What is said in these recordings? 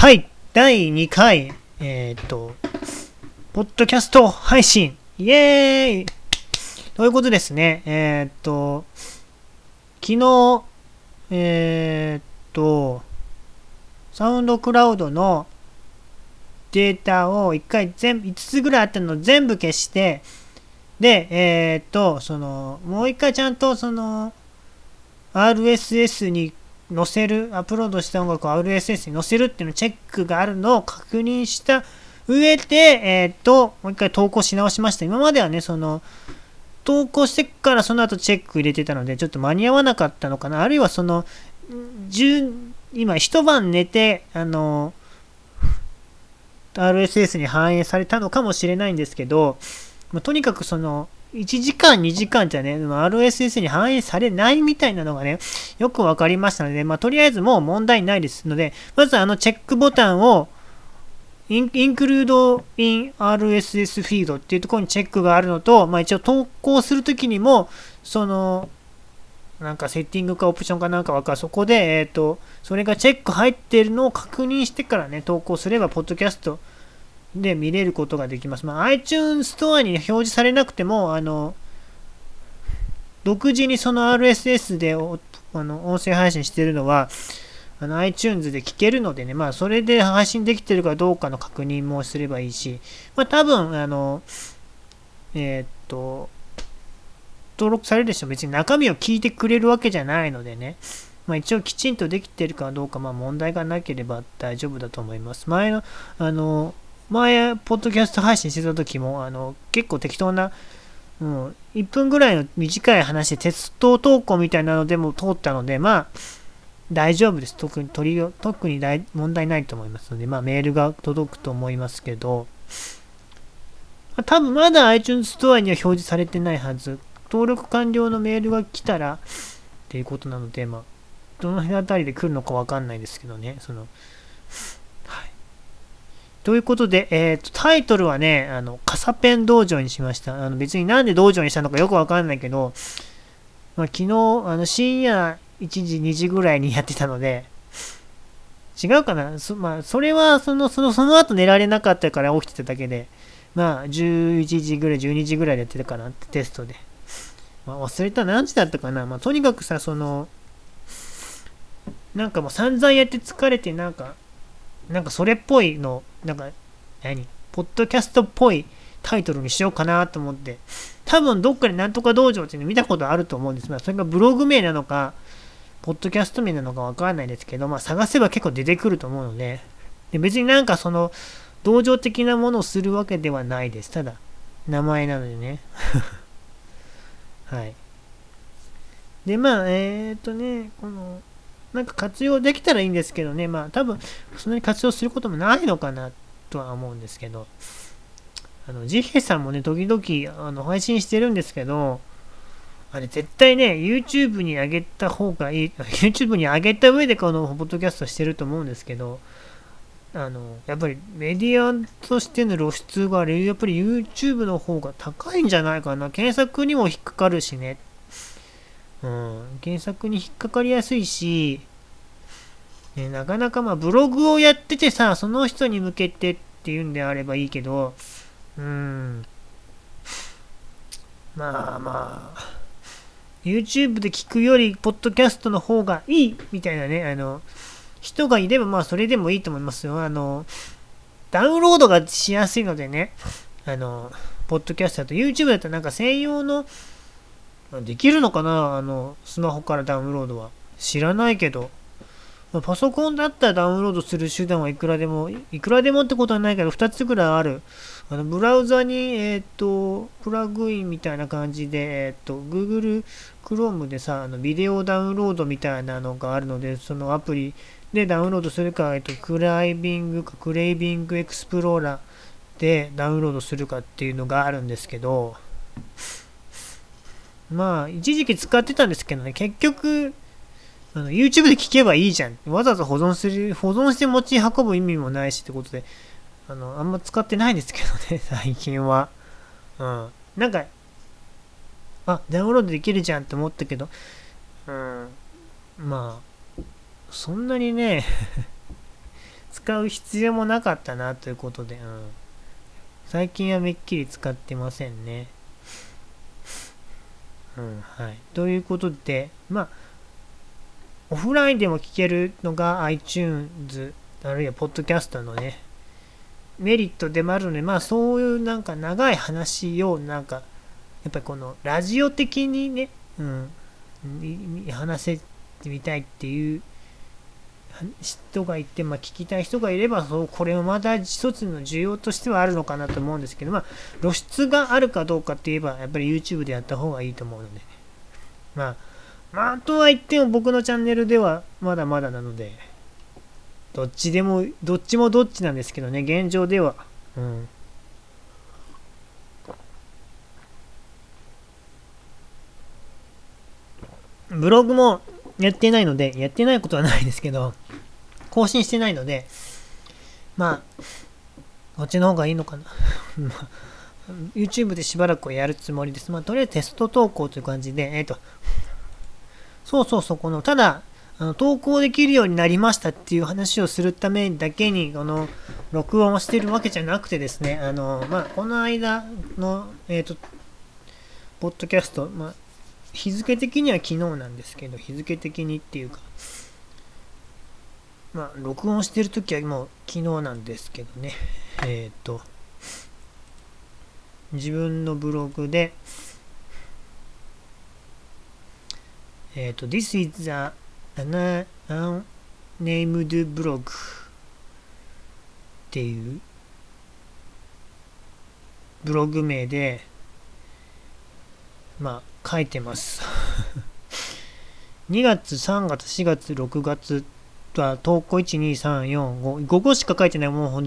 はい、第2回、えーっと、ポッドキャスト配信、イエーイ。ということですね、えーっと、昨日、えーっと、サウンドクラウドのデータを1回全、5つぐらいあったのを全部消して、で、えっと、その、もう1回ちゃんと、その、RSS に載せる、アップロードした音楽を RSS に載せるっていうのチェックがあるのを確認した上で、えーっと、もう一回投稿し直しました。今まではね、その、投稿してからその後チェック入れてたので、ちょっと間に合わなかったのかな。あるいはその、今一晩寝て、あの、RSS に反映されたのかもしれないんですけど、まとにかくその、1時間、2時間じゃね、RSS に反映されないみたいなのがね、よくわかりましたので、まあ、とりあえずもう問題ないですので、まずあのチェックボタンを、イン include in RSS feed っていうところにチェックがあるのと、まあ、一応投稿するときにも、その、なんかセッティングかオプションかなんかわかる。そこで、えっ、と、それがチェック入ってるのを確認してからね、投稿すれば、ポッドキャストで見れることができます。まあ、iTunes ストアに表示されなくても、あの、独自にその RSS であの音声配信してるのは、あの iTunes で聞けるのでね、まあ、それで配信できてるかどうかの確認もすればいいし、まあ、多分、あの、えーっと、登録される人別に中身を聞いてくれるわけじゃないのでね、まあ、一応きちんとできてるかどうか、まあ、問題がなければ大丈夫だと思います。前の、あの、前、ポッドキャスト配信してた時も、あの、結構適当な、もう1分ぐらいの短い話で鉄道投稿みたいなのでも通ったので、まあ、大丈夫です。特に取り特に大問題ないと思いますので、まあ、メールが届くと思いますけど、多分まだ iTunes ストアには表示されてないはず。登録完了のメールが来たらっていうことなので、まあ、どの辺あたりで来るのかわかんないですけどね。その、ということで、えっ、と、タイトルはね、あの、カサペン道場にしました。あの、別になんで道場にしたのかよくわかんないけど、まあ、昨日、あの、深夜1時、2時ぐらいにやってたので、違うかな？そ,、まあ、それはその、その、その後寝られなかったから起きてただけで、まあ、11時ぐらい、12時ぐらいでやってたかな？ってテストで。まあ、忘れた何時だったかな？まあ、とにかくさ、その、なんかもう散々やって疲れて、なんか、なんかそれっぽいの、なんか、何？ポッドキャストっぽいタイトルにしようかなと思って、多分どっかでなんとか道場っていうの見たことあると思うんですが、それがブログ名なのか、ポッドキャスト名なのかわからないですけど、まあ探せば結構出てくると思うので、で別になんかその、同情的なものをするわけではないです。ただ、名前なのでね。はい。で、まあ、えー、っとね、この、なんか活用できたらいいんですけどね、まあ多分、そんなに活用することもないのかなとは思うんですけど、あの、ジヘさんもね、時々あの配信してるんですけど、あれ絶対ね、YouTube に上げた方がいい、YouTube に上げた上でこのポッドキャストしてると思うんですけど、あの、やっぱりメディアとしての露出があれ、やっぱり YouTube の方が高いんじゃないかな。検索にも引っかかるしね。うん、検索に引っかかりやすいし、ね、なかなかまあブログをやっててさ、その人に向けてっていうんであればいいけど、うん、まあまあ、YouTube で聞くより、ポッドキャストの方がいいみたいなね、あの、人がいればまあそれでもいいと思いますよ。あの、ダウンロードがしやすいのでね、あの、ポッドキャストだと YouTube だとなんか専用のできるのかな？あの、スマホからダウンロードは。知らないけど。パソコンだったらダウンロードする手段はいくらでも、いくらでもってことはないけど、2つぐらいある。あの、ブラウザに、えっ、と、プラグインみたいな感じで、えっ、と、Google Chrome でさ、あの、ビデオダウンロードみたいなのがあるので、そのアプリでダウンロードするか、えっ、と、クライビングか、クレイビングエクスプローラーでダウンロードするかっていうのがあるんですけど、まあ、一時期使ってたんですけどね、結局、あの YouTube で聞けばいいじゃん。わざわざ保存する、保存して持ち運ぶ意味もないしってことで、あの、あんま使ってないんですけどね、最近は。うん。なんか、あ、ダウンロードできるじゃんって思ったけど、うん。まあ、そんなにね、使う必要もなかったなということで、うん、最近はめっきり使ってませんね。うん、はい。ということで、まあ、オフラインでも聞けるのが iTunes、あるいはポッドキャストのね、メリットでもあるので、まあそういうなんか長い話をなんか、やっぱりこのラジオ的にね、うん、話せてみたいっていう人がいて、まあ、聞きたい人がいればそうこれもまた一つの需要としてはあるのかなと思うんですけど、まあ、露出があるかどうかって言えばやっぱり YouTube でやった方がいいと思うので、まあ、まあ、とは言っても僕のチャンネルではまだまだなのでどっちでもどっちもどっちなんですけどね現状では。うん。ブログもやってないので、やってないことはないですけど、更新してないので、まあ、こっちの方がいいのかな。YouTube でしばらくやるつもりです。まあ、とりあえずテスト投稿という感じで、えっ、ー、と、そうそうそう、この、ただ、あの投稿できるようになりましたっていう話をするためだけに、この、録音をしてるわけじゃなくてですね、あの、まあ、この間の、えっ、ー、と、ポッドキャスト、まあ、日付的には昨日なんですけど、日付的にっていうか、まあ、録音してるときはもう昨日なんですけどね、えっ、ー、と、自分のブログで、えっ、ー、と、This is a unnamed blog っていうブログ名で、まあ、書いてます。2月、3月、4月、6月は投稿1、2、3、4、5、5個しか書いてない。もう、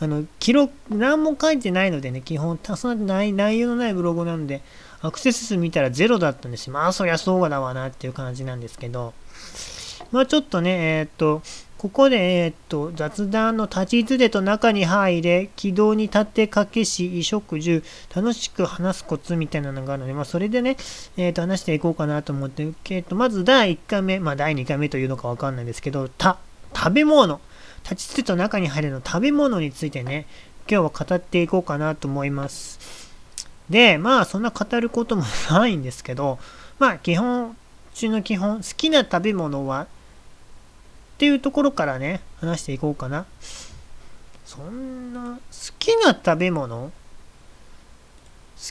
あの、記録、何も書いてないのでね、基本、そんない内容のないブログなんで、アクセス数見たらゼロだったんですよ。まあ、そりゃそうだわなっていう感じなんですけど、まあ、ちょっとね、えー、っと、ここで、え、っと、雑談の立ちつでと中に入れ、軌道に立てかけし、衣食住、楽しく話すコツみたいなのがあるので、まあ、それでね、え、っと、話していこうかなと思って、え、っと、まず第1回目、まあ、第2回目というのかわかんないですけど、た、食べ物。立ちつてと中に入るの食べ物についてね、今日は語っていこうかなと思います。で、まあ、そんな語ることもないんですけど、まあ、基本中の基本、好きな食べ物はっていうところからね、話していこうかな。そんな、好きな食べ物？好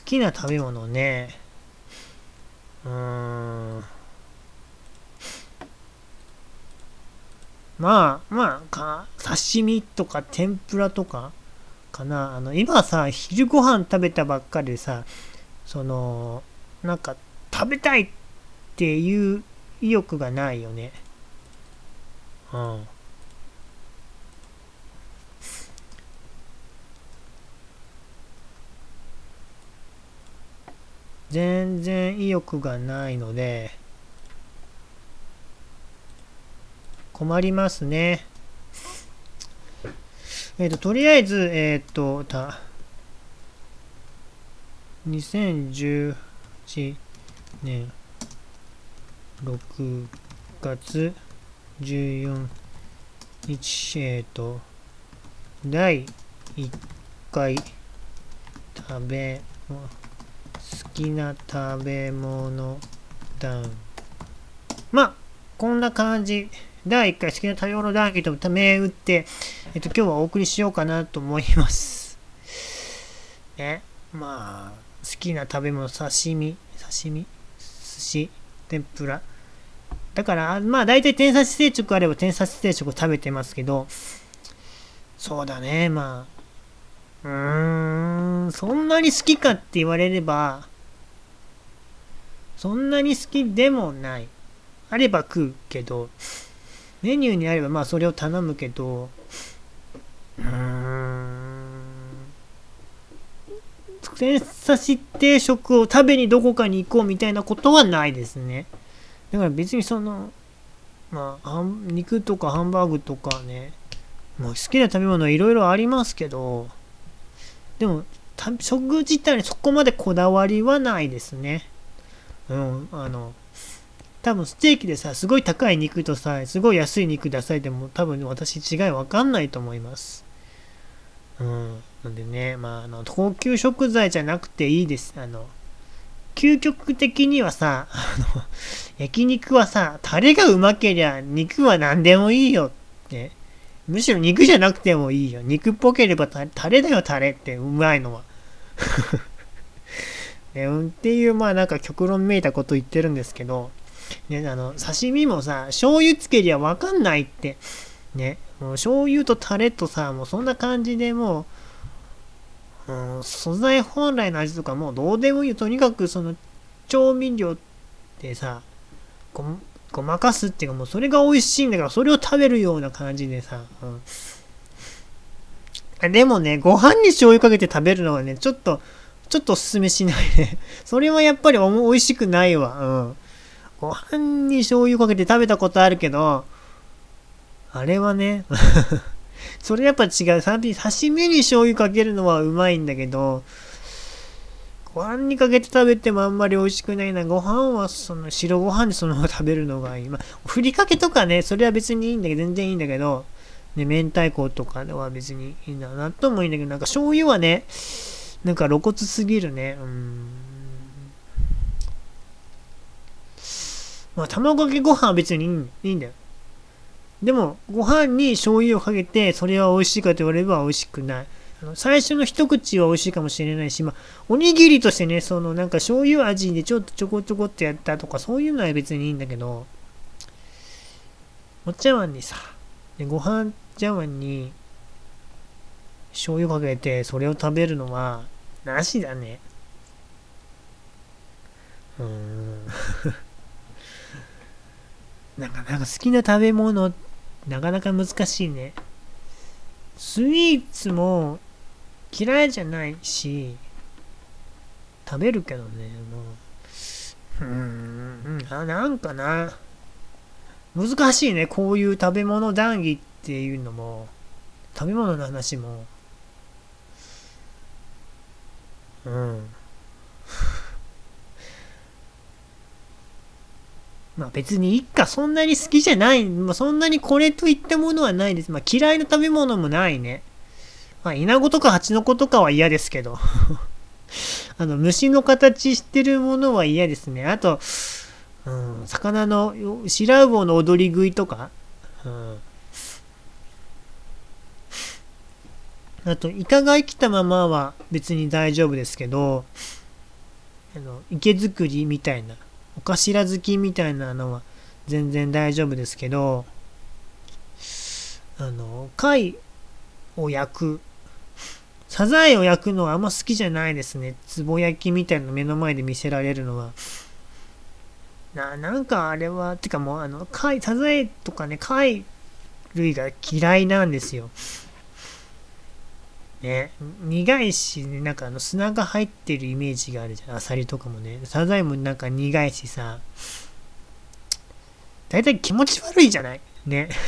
きな食べ物ね。うーん。まあ、まあ、か、刺身とか天ぷらとかかな。あの、今さ、昼ご飯食べたばっかりでさ、その、なんか、食べたいっていう意欲がないよね。うん。全然意欲がないので、困りますね。えっ、ー、と、とりあえず、えっ、ー、と、た、2017年6月14日、えーと、第1回食べ、好きな食べ物談。まあ、こんな感じ。第1回好きな食べ物談義とため打って、えっと、今日はお送りしようかなと思います。ね。まあ、好きな食べ物、刺身、刺身、寿司、天ぷら？だから、まあ大体天差し定食あれば天差し定食を食べてますけど、そうだね、まあ、うーん、そんなに好きかって言われれば、そんなに好きでもない。あれば食うけど、メニューにあればまあそれを頼むけど、うーん、天差し定食を食べにどこかに行こうみたいなことはないですね。だから別にその、まあ、肉とかハンバーグとかね、もう好きな食べ物いろいろありますけど、でも、食自体にそこまでこだわりはないですね。うん、あの、多分ステーキでさ、すごい高い肉とさ、すごい安い肉出されても多分私違いわかんないと思います。うん。なんでね、まあ、あの、高級食材じゃなくていいです。あの、究極的にはさ、あの、焼肉はさ、タレがうまけりゃ肉は何でもいいよって。むしろ肉じゃなくてもいいよ。肉っぽければタレだよ、タレってうまいのは。ね、っていう、まあなんか極論めいたこと言ってるんですけど、ね、あの、刺身もさ、醤油つけりゃわかんないって。ね、もう醤油とタレとさ、もうそんな感じでもう、素材本来の味とかもうどうでもいいよ。とにかくその調味料ってさ、ごごまかすっていうかもうそれが美味しいんだからそれを食べるような感じでさ、うん、でもね、ご飯に醤油かけて食べるのはね、ちょっと、ちょっとおすすめしないね。それはやっぱり美味しくないわ。うん。ご飯に醤油かけて食べたことあるけど、あれはねそれやっぱ違う。刺身に醤油かけるのはうまいんだけど、ご飯にかけて食べてもあんまり美味しくないな。ご飯はその白ご飯でそのまま食べるのがいい。まあ、ふりかけとかね、それは別にいいんだけど、全然いいんだけど、ね、明太子とかでは別にいいんだなともいいんだけど、なんか醤油はね、なんか露骨すぎるね。うん。まあ、卵かけご飯は別にいいんだよ。でも、ご飯に醤油をかけて、それは美味しいかと言われれば美味しくない。あの最初の一口は美味しいかもしれないし、まあ、おにぎりとしてね、そのなんか醤油味でちょっとちょこちょこってやったとか、そういうのは別にいいんだけど、お茶碗にさ、でご飯茶碗に醤油かけてそれを食べるのは、なしだね。うーん。なんか、なんか好きな食べ物ってなかなか難しいね。スイーツも嫌いじゃないし、食べるけどね、もう。うーん、あ、なんかな。難しいね、こういう食べ物談義っていうのも、食べ物の話も。うん。まあ別に一家そんなに好きじゃない、まあ、そんなにこれといったものはないです。まあ嫌いな食べ物もないね。まあイナゴとかハチノコとかは嫌ですけど。あの虫の形してるものは嫌ですね。あと、うん、魚の白魚の踊り食いとか、うん、あと、イカが生きたままは別に大丈夫ですけど、あの池作りみたいな、お頭好きみたいなのは全然大丈夫ですけど、あの、貝を焼く。サザエを焼くのはあんま好きじゃないですね。壺焼きみたいな目の前で見せられるのは。な、なんかあれは、てかもうあの、貝、サザエとかね、貝類が嫌いなんですよ。ね、苦いし、ね、なんかあの砂が入ってるイメージがあるじゃん。アサリとかもね。サザエもなんか苦いしさ。大体気持ち悪いじゃない？ね。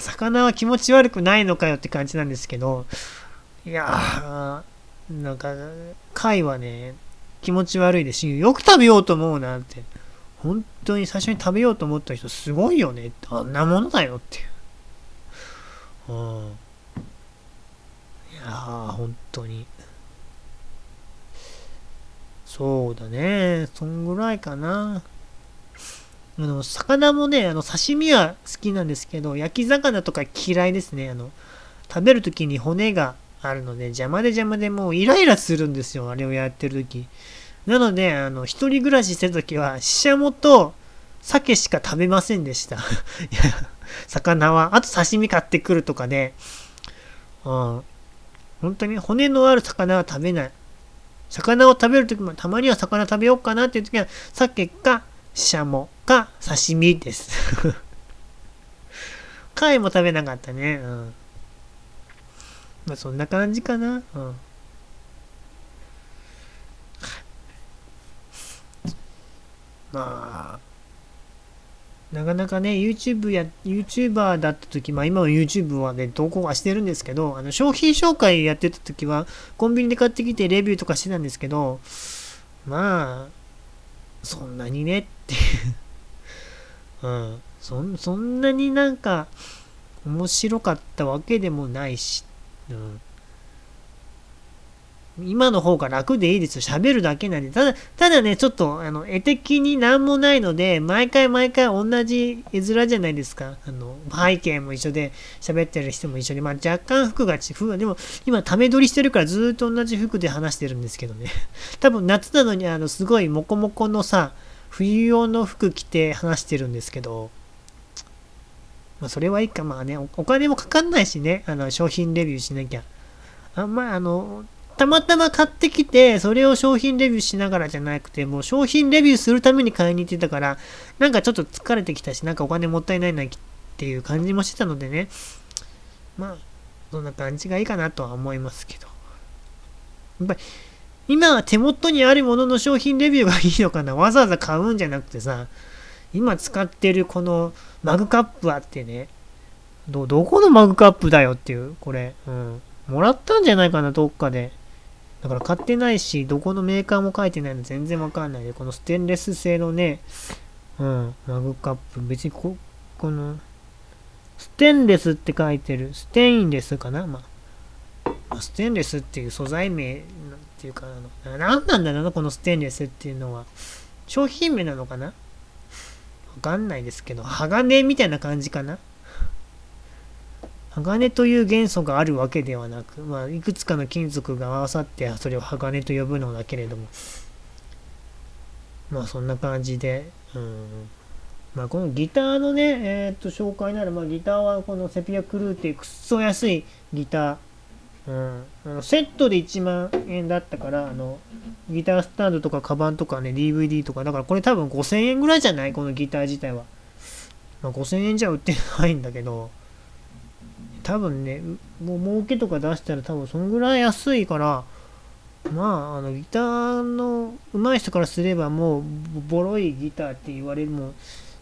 魚は気持ち悪くないのかよって感じなんですけど、いやー、なんか、貝はね、気持ち悪いですし、よく食べようと思うなって。本当に最初に食べようと思った人すごいよね。あんなものだよって。うん。ああ、本当に。そうだね。そんぐらいかな。あの、魚もね、あの、刺身は好きなんですけど、焼き魚とか嫌いですね。あの、食べるときに骨があるので、邪魔で邪魔でもうイライラするんですよ。あれをやってるとき。なので、あの、一人暮らししてるときは、ししゃもと鮭しか食べませんでした。いや、魚は。あと刺身買ってくるとかで、うん。本当に骨のある魚は食べない。魚を食べるときもたまには魚食べようかなっていうときは、鮭か、シャモか、刺身です。貝も食べなかったね。うん。まあそんな感じかな。うん。まあ、なかなかね、YouTube や、YouTuber だった時、まあ今の YouTube はね、投稿はしてるんですけど、あの、商品紹介やってた時は、コンビニで買ってきてレビューとかしてたんですけど、まあ、そんなにねっていう。うん。そんそんなになんか面白かったわけでもないし、うん、今の方が楽でいいですよ。喋るだけなんで。ただ、ただね、ちょっと、あの、絵的になんもないので、毎回毎回同じ絵面じゃないですか。あの、背景も一緒で、喋ってる人も一緒で、まあ若干服が違う。でも、今、ため撮りしてるからずっと同じ服で話してるんですけどね。多分、夏なのに、あの、すごいモコモコのさ、冬用の服着て話してるんですけど、まあ、それはいいか。まあねお、お金もかかんないしね、あの、商品レビューしなきゃ。あんまあ、あの、たまたま買ってきて、それを商品レビューしながらじゃなくて、もう商品レビューするために買いに行ってたから、なんかちょっと疲れてきたし、なんかお金もったいないなっていう感じもしてたのでね。まあ、そんな感じがいいかなとは思いますけど。やっぱり、今は手元にあるものの商品レビューがいいのかな？わざわざ買うんじゃなくてさ、今使ってるこのマグカップあってね、ど、どこのマグカップだよっていう、これ。うん。もらったんじゃないかな、どっかで。だから買ってないし、どこのメーカーも書いてないの全然わかんないで、このステンレス製のね、うん、マグカップ、別にこ、この、ステンレスって書いてる、ステインレスかなまあ、ステンレスっていう素材名っていうか、あの、何なんだろうな、このステンレスっていうのは。商品名なのかな？わかんないですけど、鋼みたいな感じかな？鋼という元素があるわけではなく、まあ、いくつかの金属が合わさってそれを鋼と呼ぶのだけれどもまあそんな感じで、うん。まあ、このギターのね、えー、っと紹介なら、まあ、ギターはこのセピアクルーっていうくっそ安いギター、うん、セットで1万円だったからあのギタースタンドとかカバンとかね DVD とかだからこれ多分5000円ぐらいじゃない？このギター自体は、まあ、5000円じゃ売ってないんだけど。多分ね、もう儲けとか出したら多分そのぐらい安いから、まあ、あのギターの上手い人からすればもうボロいギターって言われるも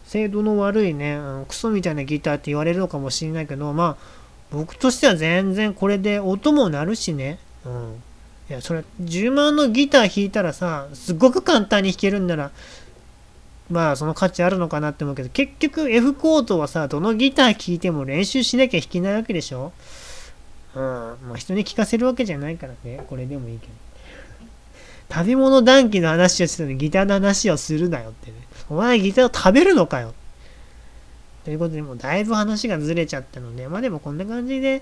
精度の悪いねあのクソみたいなギターって言われるのかもしれないけどまあ僕としては全然これで音も鳴るしね。うん。いやそれ10万のギター弾いたらさすっごく簡単に弾けるんならまあその価値あるのかなって思うけど、結局 F コードはさ、どのギター聴いても練習しなきゃ弾けないわけでしょ？うん。まあ人に聞かせるわけじゃないからね。これでもいいけど。食べ物談義の話をしてたのにギターの話をするなよってね。お前ギターを食べるのかよ。ということで、もうだいぶ話がずれちゃったので、まあでもこんな感じで、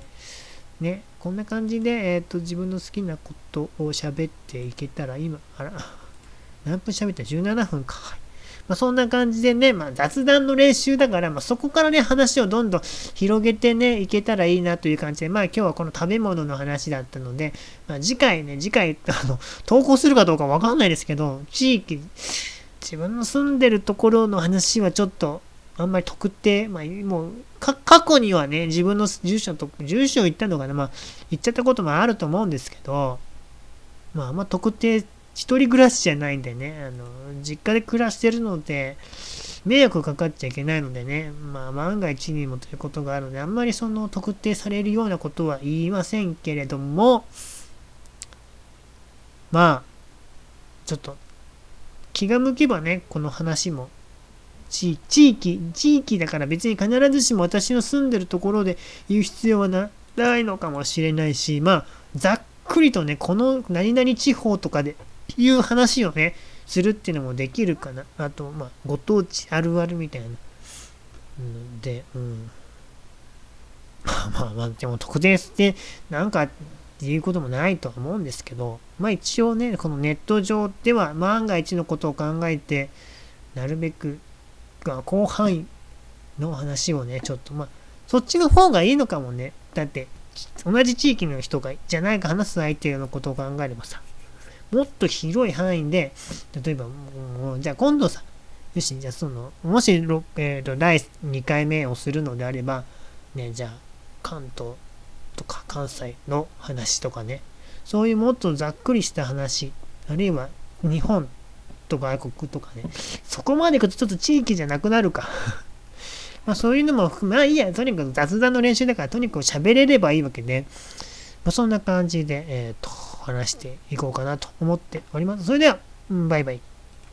ね、こんな感じで、えっ、ー、と、自分の好きなことを喋っていけたら、今、あら、何分喋った ?17 分か。まあ、そんな感じでね、まあ、雑談の練習だから、まあ、そこからね、話をどんどん広げてね、いけたらいいなという感じで、まあ、今日はこの食べ物の話だったので、まあ、次回ね、次回、あの、投稿するかどうかわかんないですけど、地域、自分の住んでるところの話はちょっと、あんまり特定、まあ、もう、過去にはね、自分の住所と、住所を言ったのかな、まあ、言っちゃったこともあると思うんですけど、まあ、あんま特定一人暮らしじゃないんでね、あの、実家で暮らしてるので、迷惑かかっちゃいけないのでね、まあ万が一にもということがあるので、あんまりその特定されるようなことは言いませんけれども、まあ、ちょっと気が向けばね、この話も地域、地域だから別に必ずしも私の住んでるところで言う必要はないのかもしれないし、まあ、ざっくりとね、この何々地方とかでいう話をね、するっていうのもできるかな。あと、まあ、ご当地あるあるみたいな。で、うん。まあまあまあ、でも特定してなんかっていうこともないとは思うんですけど、まあ一応ね、このネット上では万が一のことを考えて、なるべく、広範囲の話をね、ちょっとまあ、そっちの方がいいのかもね。だって、同じ地域の人が、じゃないか話す相手のことを考えればさ、もっと広い範囲で、例えば、もうじゃあ今度さ、よし、じゃあその、もし、えーと、第2回目をするのであれば、ね、じゃあ、関東とか関西の話とかね、そういうもっとざっくりした話、あるいは日本と外国とかね、そこまでいくとちょっと地域じゃなくなるか。まあそういうのも含め、まあいいや、とにかく雑談の練習だから、とにかく喋れればいいわけで、まあそんな感じで、えっ、ー、と、話していこうかなと思っております。それでは、バイバイ。